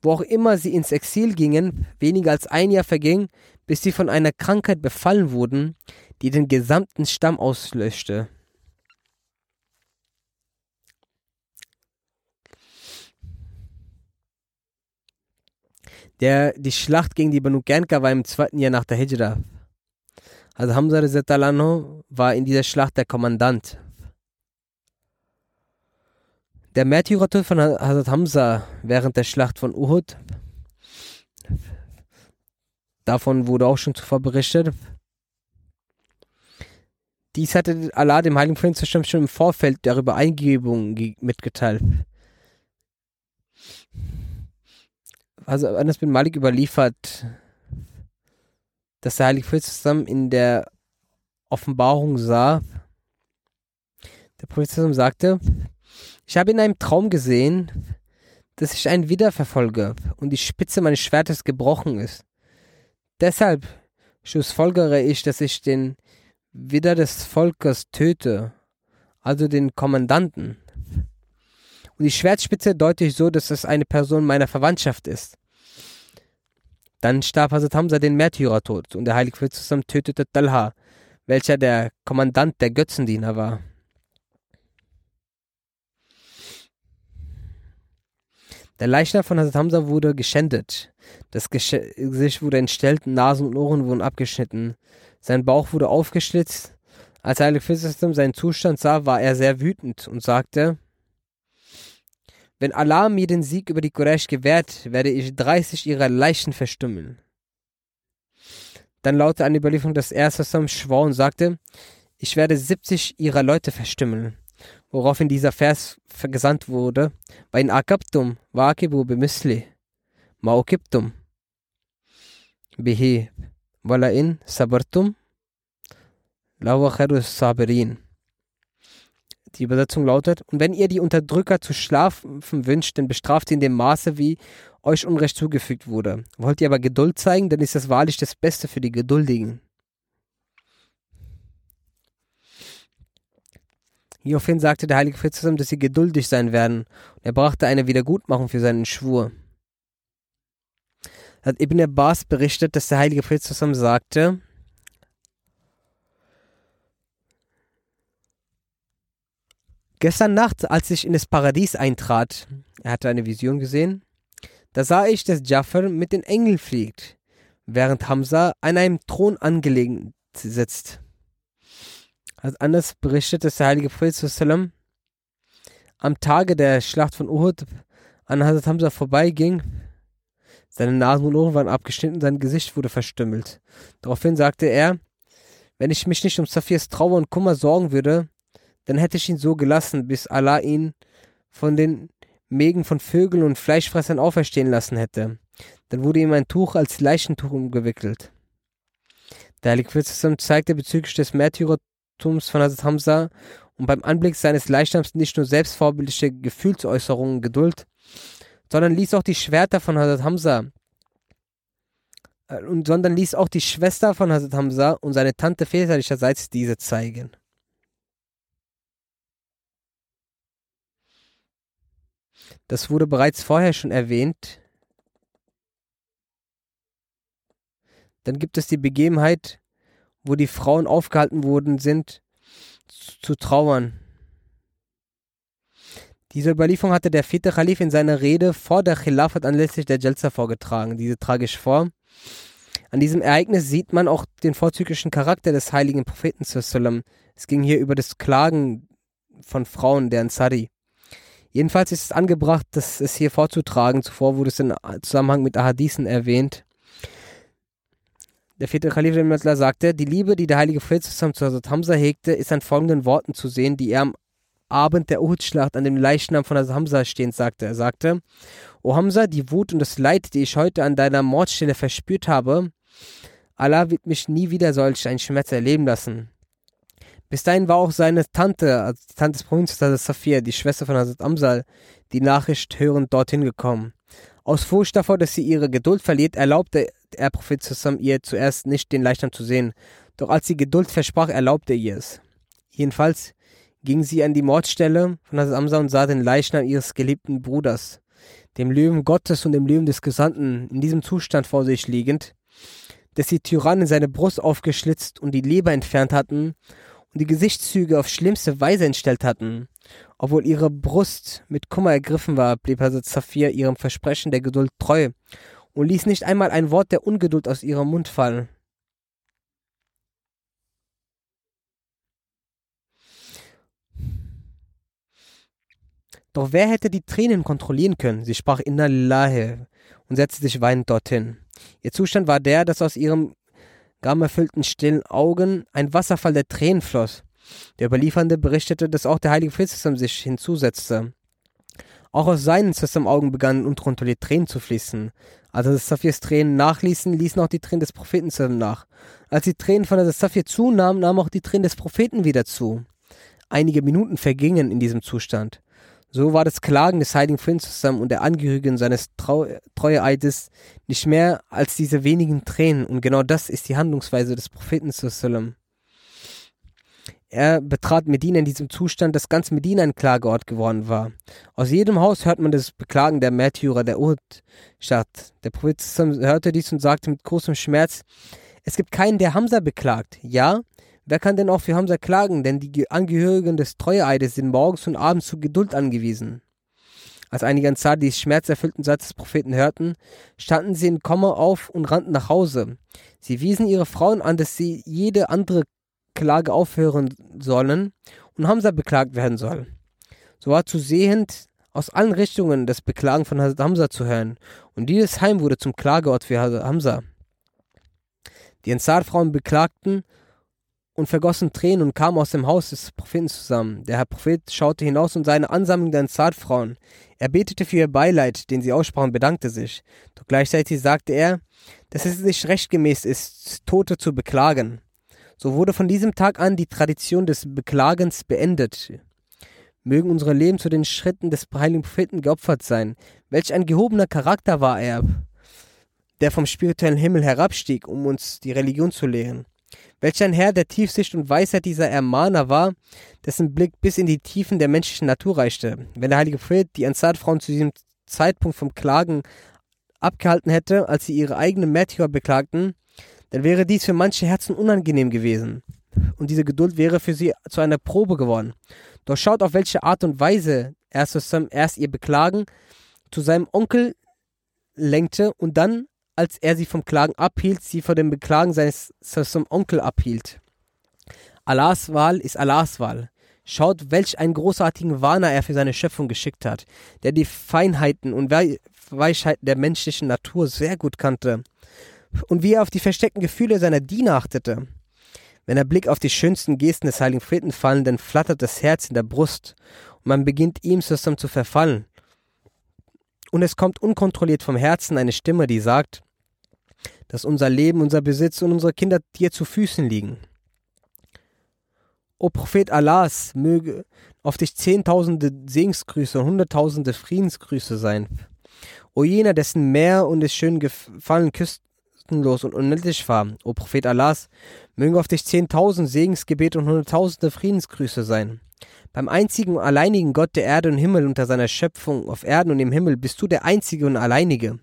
wo auch immer sie ins Exil gingen, weniger als ein Jahr verging, bis sie von einer Krankheit befallen wurden, die den gesamten Stamm auslöschte. Der, die Schlacht gegen die Banu Gernka war im zweiten Jahr nach der Hijra. Also Hamza Rezetalano war in dieser Schlacht der Kommandant. Der Märtyrertod von Hazrat Hamza während der Schlacht von Uhud, davon wurde auch schon zuvor berichtet. Dies hatte Allah dem Heiligen Prinz schon im Vorfeld darüber Eingebung mitgeteilt. Also Anas bin Malik überliefert, dass der Heilige Prophet zusammen in der Offenbarung sah. Der Prophet sagte, ich habe in einem Traum gesehen, dass ich einen Widder verfolge und die Spitze meines Schwertes gebrochen ist. Deshalb schlussfolgere ich, dass ich den Widder des Volkes töte, also den Kommandanten. Und die Schwertspitze deute ich so, dass es eine Person meiner Verwandtschaft ist. Dann starb Hazrat Hamza den Märtyrertod und der Heilige Prophet zusammen tötete Talha, welcher der Kommandant der Götzendiener war. Der Leichnam von Hazrat Hamza wurde geschändet. Das Gesicht wurde entstellt, Nasen und Ohren wurden abgeschnitten. Sein Bauch wurde aufgeschlitzt. Als Heilige Prophet seinen Zustand sah, war er sehr wütend und sagte, wenn Allah mir den Sieg über die Quraysh gewährt, werde ich 30 ihrer Leichen verstümmeln. Dann lautete eine Überlieferung, dass er zusammen schwor und sagte, ich werde 70 ihrer Leute verstümmeln. Woraufhin dieser Vers vergesandt wurde, in akabtum wakibu bimisli maukibtum bihi wala in sabartum lawa sabirin. Die Übersetzung lautet, und wenn ihr die Unterdrücker zu schlafen wünscht, dann bestraft ihn in dem Maße, wie euch Unrecht zugefügt wurde. Wollt ihr aber Geduld zeigen, dann ist das wahrlich das Beste für die Geduldigen. Hieraufhin sagte der heilige Prophet zusammen, dass sie geduldig sein werden. Und er brachte eine Wiedergutmachung für seinen Schwur. Hat Ibn Abbas berichtet, dass der heilige Prophet zusammen sagte, Gestern Nacht, als ich in das Paradies eintrat, er hatte eine Vision gesehen, da sah ich, dass Jafar mit den Engeln fliegt, während Hamza an einem Thron angelegt sitzt. Als anders berichtet, dass der heilige Prophet am Tage der Schlacht von Uhud an Hazrat Hamza vorbeiging. Seine Nasen und Ohren waren abgeschnitten, sein Gesicht wurde verstümmelt. Daraufhin sagte er, wenn ich mich nicht um Safirs Trauer und Kummer sorgen würde, dann hätte ich ihn so gelassen, bis Allah ihn von den Mägen von Vögeln und Fleischfressern auferstehen lassen hätte. Dann wurde ihm ein Tuch als Leichentuch umgewickelt. Der Heilige Prophet zeigte bezüglich des Märtyrertums von Hazrat Hamza und beim Anblick seines Leichnams nicht nur selbstvorbildliche Gefühlsäußerungen Geduld, sondern ließ auch die Schwerter von Hazrat Hamza äh, und sondern ließ auch die Schwester von Hazrat Hamza und seine Tante väterlicherseits diese zeigen. Das wurde bereits vorher schon erwähnt. Dann gibt es die Begebenheit, wo die Frauen aufgehalten worden sind, zu trauern. Diese Überlieferung hatte der vierte Khalif in seiner Rede vor der Khilafat anlässlich der Jalsa vorgetragen. Diese trage ich vor. An diesem Ereignis sieht man auch den vorzüglichen Charakter des heiligen Propheten. Es ging hier über das Klagen von Frauen, der Ansari. Jedenfalls ist es angebracht, das es hier vorzutragen. Zuvor wurde es in Zusammenhang mit Ahadithen erwähnt. Der vierte Khalif sagte, die Liebe, die der heilige Prophet zu Hazrat Hamza hegte, ist an folgenden Worten zu sehen, die er am Abend der Uhud-Schlacht an dem Leichnam von Hazrat Hamza stehend sagte. Er sagte, O Hamza, die Wut und das Leid, die ich heute an deiner Mordstelle verspürt habe, Allah wird mich nie wieder solch einen Schmerz erleben lassen. Bis dahin war auch seine Tante, also die Tante des Provinz, Safia, die Schwester von Hazrat Amsal, die Nachricht hörend dorthin gekommen. Aus Furcht davor, dass sie ihre Geduld verliert, erlaubte der Prophet zusammen ihr zuerst nicht den Leichnam zu sehen. Doch als sie Geduld versprach, erlaubte er ihr es. Jedenfalls ging sie an die Mordstelle von Hazrat Amsal und sah den Leichnam ihres geliebten Bruders, dem Löwen Gottes und dem Löwen des Gesandten, in diesem Zustand vor sich liegend, dass die Tyrannen seine Brust aufgeschlitzt und die Leber entfernt hatten und die Gesichtszüge auf schlimmste Weise entstellt hatten. Obwohl ihre Brust mit Kummer ergriffen war, blieb Hazrat Safir ihrem Versprechen der Geduld treu und ließ nicht einmal ein Wort der Ungeduld aus ihrem Mund fallen. Doch wer hätte die Tränen kontrollieren können? Sie sprach Inna Lillahi und setzte sich weinend dorthin. Ihr Zustand war der, dass aus ihrem erfüllten stillen Augen ein Wasserfall der Tränen floss. Der Überliefernde berichtete, dass auch der heilige Prophet sich hinzusetzte. Auch aus seinen Augen begannen unkontrolliert Tränen zu fließen. Als das Safirs Tränen nachließen, ließen auch die Tränen des Propheten nach. Als die Tränen von Safir zunahmen, nahmen auch die Tränen des Propheten wieder zu. Einige Minuten vergingen in diesem Zustand. So war das Klagen des heiligen Prinzes und der Angehörigen seines Trau Treueeides nicht mehr als diese wenigen Tränen und genau das ist die Handlungsweise des Propheten. Er betrat Medina in diesem Zustand, dass ganz Medina ein Klageort geworden war. Aus jedem Haus hört man das Beklagen der Märtyrer der Uhud-Stadt. Der Prophet hörte dies und sagte mit großem Schmerz, es gibt keinen, der Hamza beklagt. Ja, wer kann denn auch für Hamza klagen, denn die Angehörigen des Treueeides sind morgens und abends zu Geduld angewiesen. Als einige Ansar die schmerzerfüllten Satz des Propheten hörten, standen sie in Kommer auf und rannten nach Hause. Sie wiesen ihre Frauen an, dass sie jede andere Klage aufhören sollen und Hamza beklagt werden soll. So war zu sehend aus allen Richtungen das Beklagen von Hamza zu hören, und dieses Heim wurde zum Klageort für Hamza. Die Ansar-Frauen beklagten und vergossen Tränen und kamen aus dem Haus des Propheten zusammen. Der Herr Prophet schaute hinaus und seine Ansammlung der Ansar-Frauen. Er betete für ihr Beileid, den sie aussprachen, bedankte sich. Doch gleichzeitig sagte er, dass es nicht rechtgemäß ist, Tote zu beklagen. So wurde von diesem Tag an die Tradition des Beklagens beendet. Mögen unsere Leben zu den Schritten des heiligen Propheten geopfert sein. Welch ein gehobener Charakter war er, der vom spirituellen Himmel herabstieg, um uns die Religion zu lehren. Welch ein Herr der Tiefsicht und Weisheit dieser Ermahner war, dessen Blick bis in die Tiefen der menschlichen Natur reichte. Wenn der heilige Prophet die Ansar-Frauen zu diesem Zeitpunkt vom Klagen abgehalten hätte, als sie ihre eigenen Märtyrer beklagten, dann wäre dies für manche Herzen unangenehm gewesen. Und diese Geduld wäre für sie zu einer Probe geworden. Doch schaut auf welche Art und Weise er erst ihr Beklagen zu seinem Onkel lenkte und dann, als er sie vom Klagen abhielt, sie vor dem Beklagen seines zum Onkel abhielt. Allahs Wahl ist Allahs Wahl. Schaut, welch einen großartigen Warner er für seine Schöpfung geschickt hat, der die Feinheiten und Weichheiten der menschlichen Natur sehr gut kannte und wie er auf die versteckten Gefühle seiner Diener achtete. Wenn der Blick auf die schönsten Gesten des heiligen Propheten fallen, dann flattert das Herz in der Brust und man beginnt ihm zusammen zu verfallen. Und es kommt unkontrolliert vom Herzen eine Stimme, die sagt, dass unser Leben, unser Besitz und unsere Kinder dir zu Füßen liegen. O Prophet Allahs, möge auf dich zehntausende Segensgrüße und hunderttausende Friedensgrüße sein. O jener, dessen Meer und des schönen Gefallen küsst kostenlos und unendlich war. O Prophet Allahs, mögen auf dich zehntausend Segensgebete und hunderttausende Friedensgrüße sein. Beim einzigen und alleinigen Gott der Erde und Himmel unter seiner Schöpfung auf Erden und im Himmel bist du der einzige und alleinige.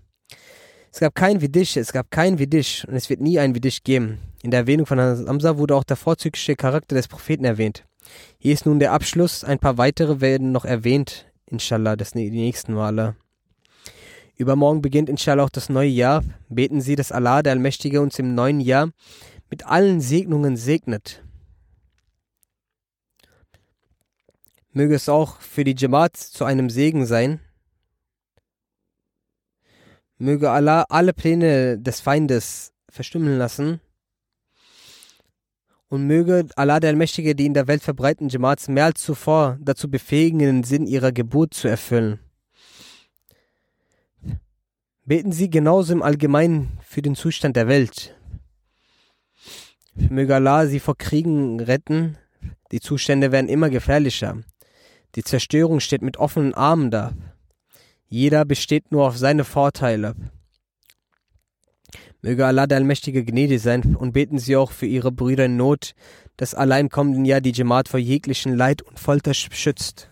Es gab keinen wie dich, es gab keinen wie dich und es wird nie einen wie dich geben. In der Erwähnung von Hamza wurde auch der vorzügliche Charakter des Propheten erwähnt. Hier ist nun der Abschluss, ein paar weitere werden noch erwähnt, inshallah, das die nächsten Male. Übermorgen beginnt inshallah auch das neue Jahr. Beten Sie, dass Allah, der Allmächtige, uns im neuen Jahr mit allen Segnungen segnet. Möge es auch für die Jamaat zu einem Segen sein. Möge Allah alle Pläne des Feindes verstimmen lassen. Und möge Allah der Allmächtige die in der Welt verbreiteten Jamaats mehr als zuvor dazu befähigen, den Sinn ihrer Geburt zu erfüllen. Beten Sie genauso im Allgemeinen für den Zustand der Welt. Möge Allah Sie vor Kriegen retten. Die Zustände werden immer gefährlicher. Die Zerstörung steht mit offenen Armen da. Jeder besteht nur auf seine Vorteile. Möge Allah der Allmächtige gnädig sein und beten Sie auch für Ihre Brüder in Not, dass Allah im kommenden Jahr die Jamaat vor jeglichen Leid und Folter schützt.